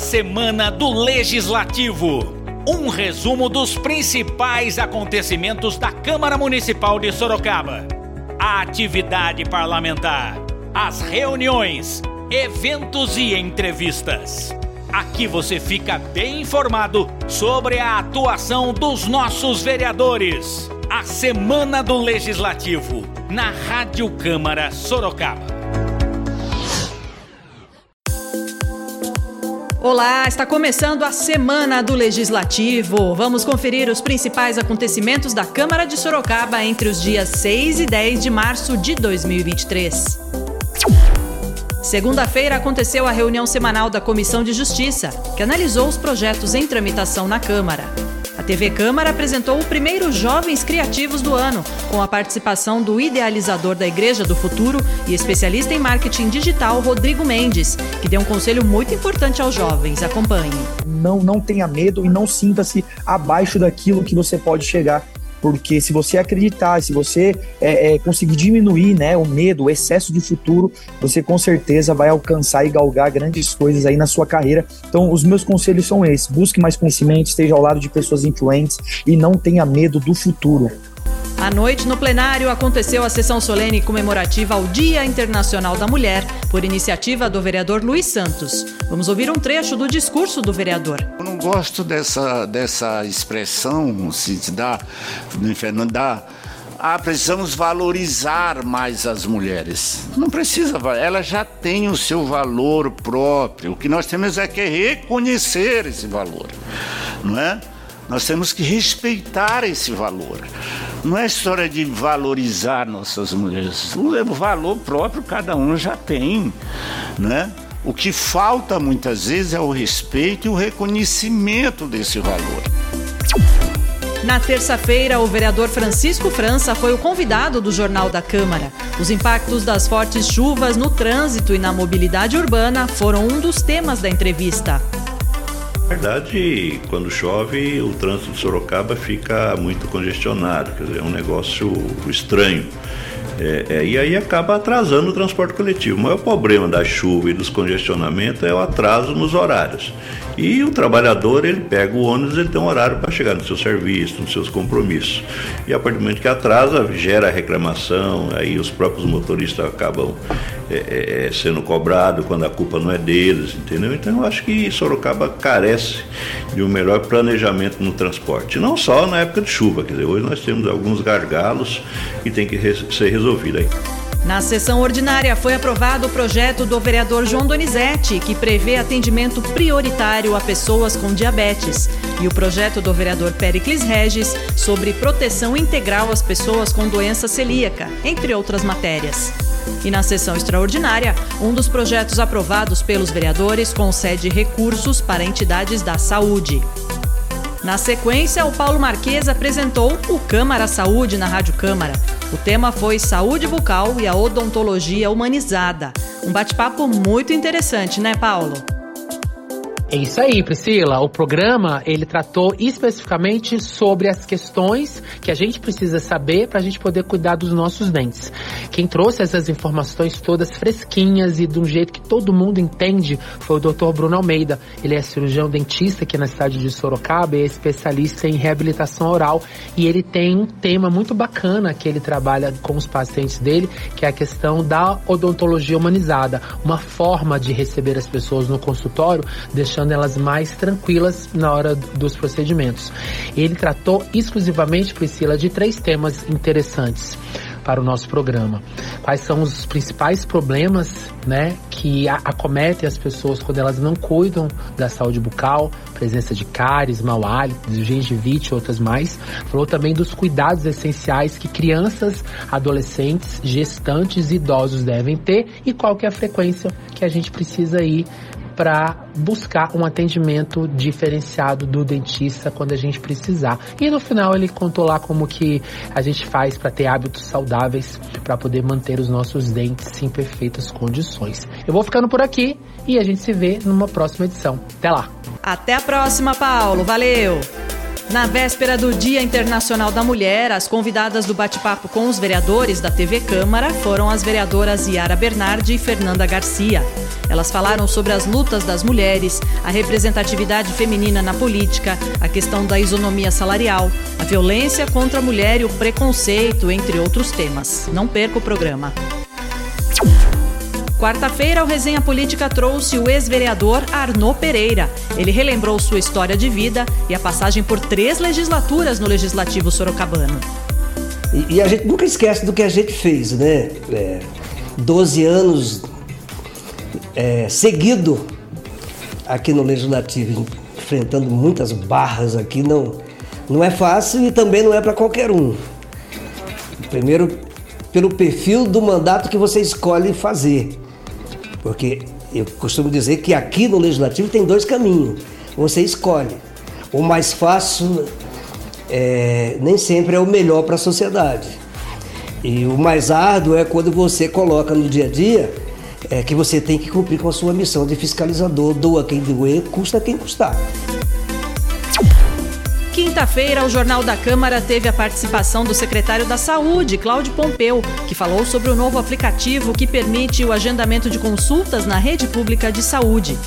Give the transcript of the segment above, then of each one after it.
Semana do Legislativo. Um resumo dos principais acontecimentos da Câmara Municipal de Sorocaba. A atividade parlamentar, as reuniões, eventos e entrevistas. Aqui você fica bem informado sobre a atuação dos nossos vereadores. A Semana do Legislativo, na Rádio Câmara Sorocaba. Olá, está começando a Semana do Legislativo. Vamos conferir os principais acontecimentos da Câmara de Sorocaba entre os dias 6 e 10 de março de 2023. Segunda-feira aconteceu a reunião semanal da Comissão de Justiça, que analisou os projetos em tramitação na Câmara. TV Câmara apresentou o primeiro Jovens Criativos do ano, com a participação do idealizador da Igreja do Futuro e especialista em marketing digital, Rodrigo Mendes, que deu um conselho muito importante aos jovens. Acompanhe. Não, não tenha medo e não sinta-se abaixo daquilo que você pode chegar porque se você acreditar, se você é, é, conseguir diminuir né, o medo, o excesso de futuro, você com certeza vai alcançar e galgar grandes coisas aí na sua carreira. Então, os meus conselhos são esses: busque mais conhecimento, esteja ao lado de pessoas influentes e não tenha medo do futuro. Noite, no plenário, aconteceu a sessão solene comemorativa ao Dia Internacional da Mulher, por iniciativa do vereador Luiz Santos. Vamos ouvir um trecho do discurso do vereador. Eu não gosto dessa, dessa expressão, se dá, Fernando, dá ah, precisamos valorizar mais as mulheres. Não precisa, ela já tem o seu valor próprio. O que nós temos é que reconhecer esse valor, não é? Nós temos que respeitar esse valor. Não é história de valorizar nossas mulheres. O valor próprio cada um já tem, né? O que falta muitas vezes é o respeito e o reconhecimento desse valor. Na terça-feira, o vereador Francisco França foi o convidado do Jornal da Câmara. Os impactos das fortes chuvas no trânsito e na mobilidade urbana foram um dos temas da entrevista. Na verdade, quando chove, o trânsito de Sorocaba fica muito congestionado, quer dizer, é um negócio estranho. É, é, e aí acaba atrasando o transporte coletivo. O maior problema da chuva e dos congestionamentos é o atraso nos horários. E o trabalhador, ele pega o ônibus, ele tem um horário para chegar no seu serviço, nos seus compromissos. E a partir do momento que atrasa, gera reclamação, aí os próprios motoristas acabam é, é, é, sendo cobrados quando a culpa não é deles, entendeu? Então eu acho que Sorocaba carece de um melhor planejamento no transporte. Não só na época de chuva, quer dizer, hoje nós temos alguns gargalos que tem que ser resolvidos aí. Na sessão ordinária foi aprovado o projeto do vereador João Donizete, que prevê atendimento prioritário a pessoas com diabetes, e o projeto do vereador Pericles Regis sobre proteção integral às pessoas com doença celíaca, entre outras matérias. E na sessão extraordinária, um dos projetos aprovados pelos vereadores concede recursos para entidades da saúde. Na sequência, o Paulo Marques apresentou o Câmara Saúde na Rádio Câmara. O tema foi Saúde Bucal e a Odontologia Humanizada. Um bate-papo muito interessante, né, Paulo? É isso aí, Priscila. O programa ele tratou especificamente sobre as questões que a gente precisa saber para a gente poder cuidar dos nossos dentes. Quem trouxe essas informações todas fresquinhas e de um jeito que todo mundo entende foi o Dr. Bruno Almeida. Ele é cirurgião dentista aqui na cidade de Sorocaba é especialista em reabilitação oral e ele tem um tema muito bacana que ele trabalha com os pacientes dele, que é a questão da odontologia humanizada, uma forma de receber as pessoas no consultório, deixando deixando elas mais tranquilas na hora dos procedimentos. Ele tratou exclusivamente, Priscila, de três temas interessantes para o nosso programa. Quais são os principais problemas, né, que acometem as pessoas quando elas não cuidam da saúde bucal, presença de cáries, mau hálito, gengivite e outras mais. Falou também dos cuidados essenciais que crianças, adolescentes, gestantes e idosos devem ter e qual que é a frequência que a gente precisa ir para buscar um atendimento diferenciado do dentista quando a gente precisar. E no final ele contou lá como que a gente faz para ter hábitos saudáveis para poder manter os nossos dentes em perfeitas condições. Eu vou ficando por aqui e a gente se vê numa próxima edição. Até lá. Até a próxima, Paulo. Valeu. Na véspera do Dia Internacional da Mulher, as convidadas do bate-papo com os vereadores da TV Câmara foram as vereadoras Yara Bernardi e Fernanda Garcia. Elas falaram sobre as lutas das mulheres, a representatividade feminina na política, a questão da isonomia salarial, a violência contra a mulher e o preconceito, entre outros temas. Não perca o programa. Quarta-feira, o Resenha Política trouxe o ex-vereador Arnô Pereira. Ele relembrou sua história de vida e a passagem por três legislaturas no Legislativo Sorocabano. E, e a gente nunca esquece do que a gente fez, né? É, 12 anos é, seguido aqui no Legislativo, enfrentando muitas barras aqui, não, não é fácil e também não é para qualquer um. Primeiro, pelo perfil do mandato que você escolhe fazer. Porque eu costumo dizer que aqui no Legislativo tem dois caminhos. Você escolhe. O mais fácil é, nem sempre é o melhor para a sociedade. E o mais árduo é quando você coloca no dia a dia é, que você tem que cumprir com a sua missão de fiscalizador, doa quem doer, custa quem custar. Quinta-feira, o Jornal da Câmara teve a participação do secretário da Saúde, Cláudio Pompeu, que falou sobre o novo aplicativo que permite o agendamento de consultas na rede pública de saúde.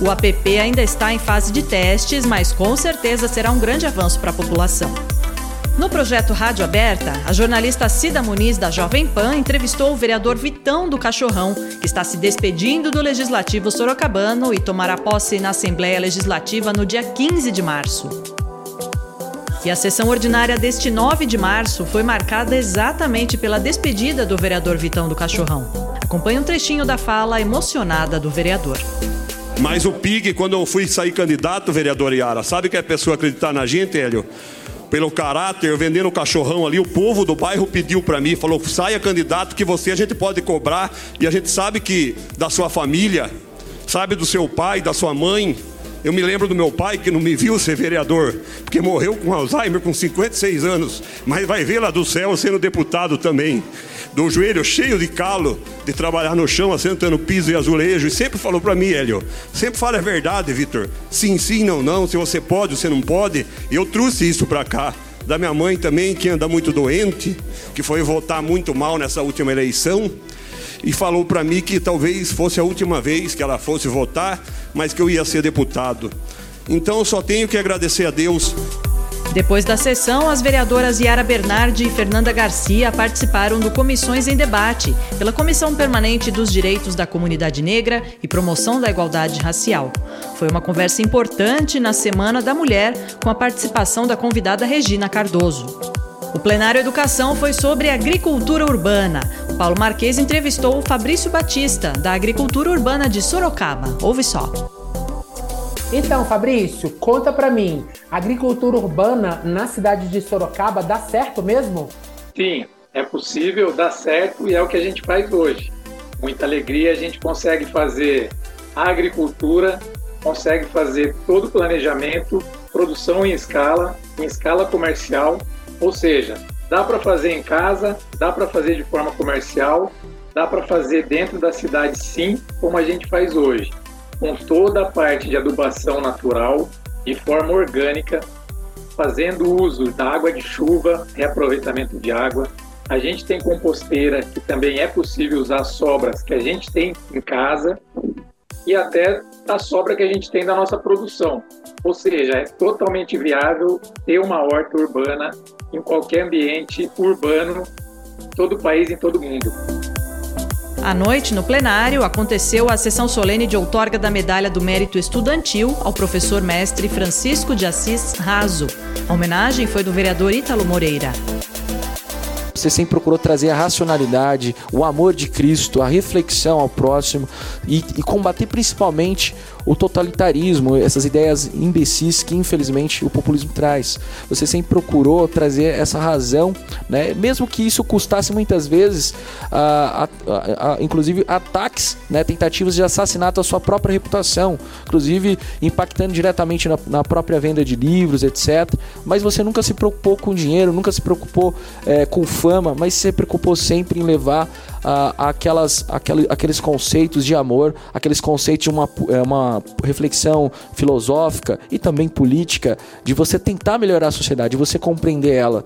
O app ainda está em fase de testes, mas com certeza será um grande avanço para a população. No projeto Rádio Aberta, a jornalista Cida Muniz, da Jovem Pan, entrevistou o vereador Vitão do Cachorrão, que está se despedindo do Legislativo Sorocabano e tomará posse na Assembleia Legislativa no dia 15 de março. E a sessão ordinária deste 9 de março foi marcada exatamente pela despedida do vereador Vitão do Cachorrão. Acompanhe um trechinho da fala emocionada do vereador. Mas o PIG, quando eu fui sair candidato, vereador Iara, sabe que é pessoa acreditar na gente, Hélio? Pelo caráter, vendendo o cachorrão ali, o povo do bairro pediu para mim, falou: saia candidato que você a gente pode cobrar e a gente sabe que da sua família, sabe do seu pai, da sua mãe, eu me lembro do meu pai que não me viu ser vereador, porque morreu com Alzheimer com 56 anos, mas vai ver lá do céu sendo deputado também. Do joelho cheio de calo, de trabalhar no chão, assentando piso e azulejo, e sempre falou para mim, Hélio, sempre fala a verdade, Vitor. Sim, sim, não, não, se você pode, você não pode. E eu trouxe isso para cá da minha mãe também, que anda muito doente, que foi votar muito mal nessa última eleição e falou para mim que talvez fosse a última vez que ela fosse votar, mas que eu ia ser deputado. Então só tenho que agradecer a Deus. Depois da sessão, as vereadoras Yara Bernardi e Fernanda Garcia participaram do Comissões em Debate, pela Comissão Permanente dos Direitos da Comunidade Negra e Promoção da Igualdade Racial. Foi uma conversa importante na Semana da Mulher, com a participação da convidada Regina Cardoso. O plenário Educação foi sobre agricultura urbana. O Paulo Marques entrevistou o Fabrício Batista, da Agricultura Urbana de Sorocaba. Ouve só. Então, Fabrício, conta para mim, agricultura urbana na cidade de Sorocaba dá certo mesmo? Sim, é possível, dá certo e é o que a gente faz hoje. Muita alegria, a gente consegue fazer a agricultura, consegue fazer todo o planejamento, produção em escala, em escala comercial ou seja, dá para fazer em casa, dá para fazer de forma comercial, dá para fazer dentro da cidade sim, como a gente faz hoje, com toda a parte de adubação natural, de forma orgânica, fazendo uso da água de chuva, reaproveitamento de água. A gente tem composteira, que também é possível usar sobras que a gente tem em casa e até a sobra que a gente tem da nossa produção. Ou seja, é totalmente viável ter uma horta urbana em qualquer ambiente urbano, todo o país, em todo o mundo. À noite, no plenário, aconteceu a sessão solene de outorga da Medalha do Mérito Estudantil ao professor mestre Francisco de Assis Raso. A homenagem foi do vereador Ítalo Moreira. Você sempre procurou trazer a racionalidade, o amor de Cristo, a reflexão ao próximo e, e combater principalmente o totalitarismo, essas ideias imbecis que infelizmente o populismo traz. Você sempre procurou trazer essa razão, né? mesmo que isso custasse muitas vezes, a, a, a, inclusive ataques, né? tentativas de assassinato à sua própria reputação, inclusive impactando diretamente na, na própria venda de livros, etc. Mas você nunca se preocupou com dinheiro, nunca se preocupou é, com fama, mas se preocupou sempre em levar uh, aquelas, aquele, aqueles conceitos de amor, aqueles conceitos de uma, é, uma reflexão filosófica e também política, de você tentar melhorar a sociedade, de você compreender ela.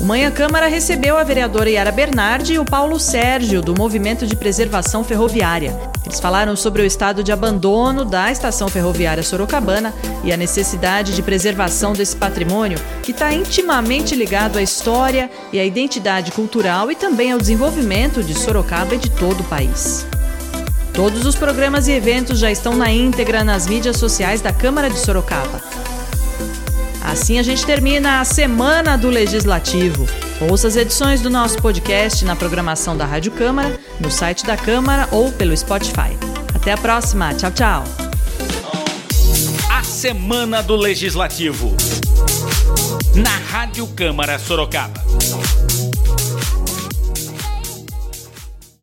Manhã Câmara recebeu a vereadora Yara Bernardi e o Paulo Sérgio, do Movimento de Preservação Ferroviária. Eles falaram sobre o estado de abandono da estação ferroviária Sorocabana e a necessidade de preservação desse patrimônio, que está intimamente ligado à história e à identidade cultural e também ao desenvolvimento de Sorocaba e de todo o país. Todos os programas e eventos já estão na íntegra nas mídias sociais da Câmara de Sorocaba. Assim a gente termina a semana do Legislativo. Ouça as edições do nosso podcast na programação da Rádio Câmara, no site da Câmara ou pelo Spotify. Até a próxima. Tchau, tchau. A Semana do Legislativo. Na Rádio Câmara Sorocaba.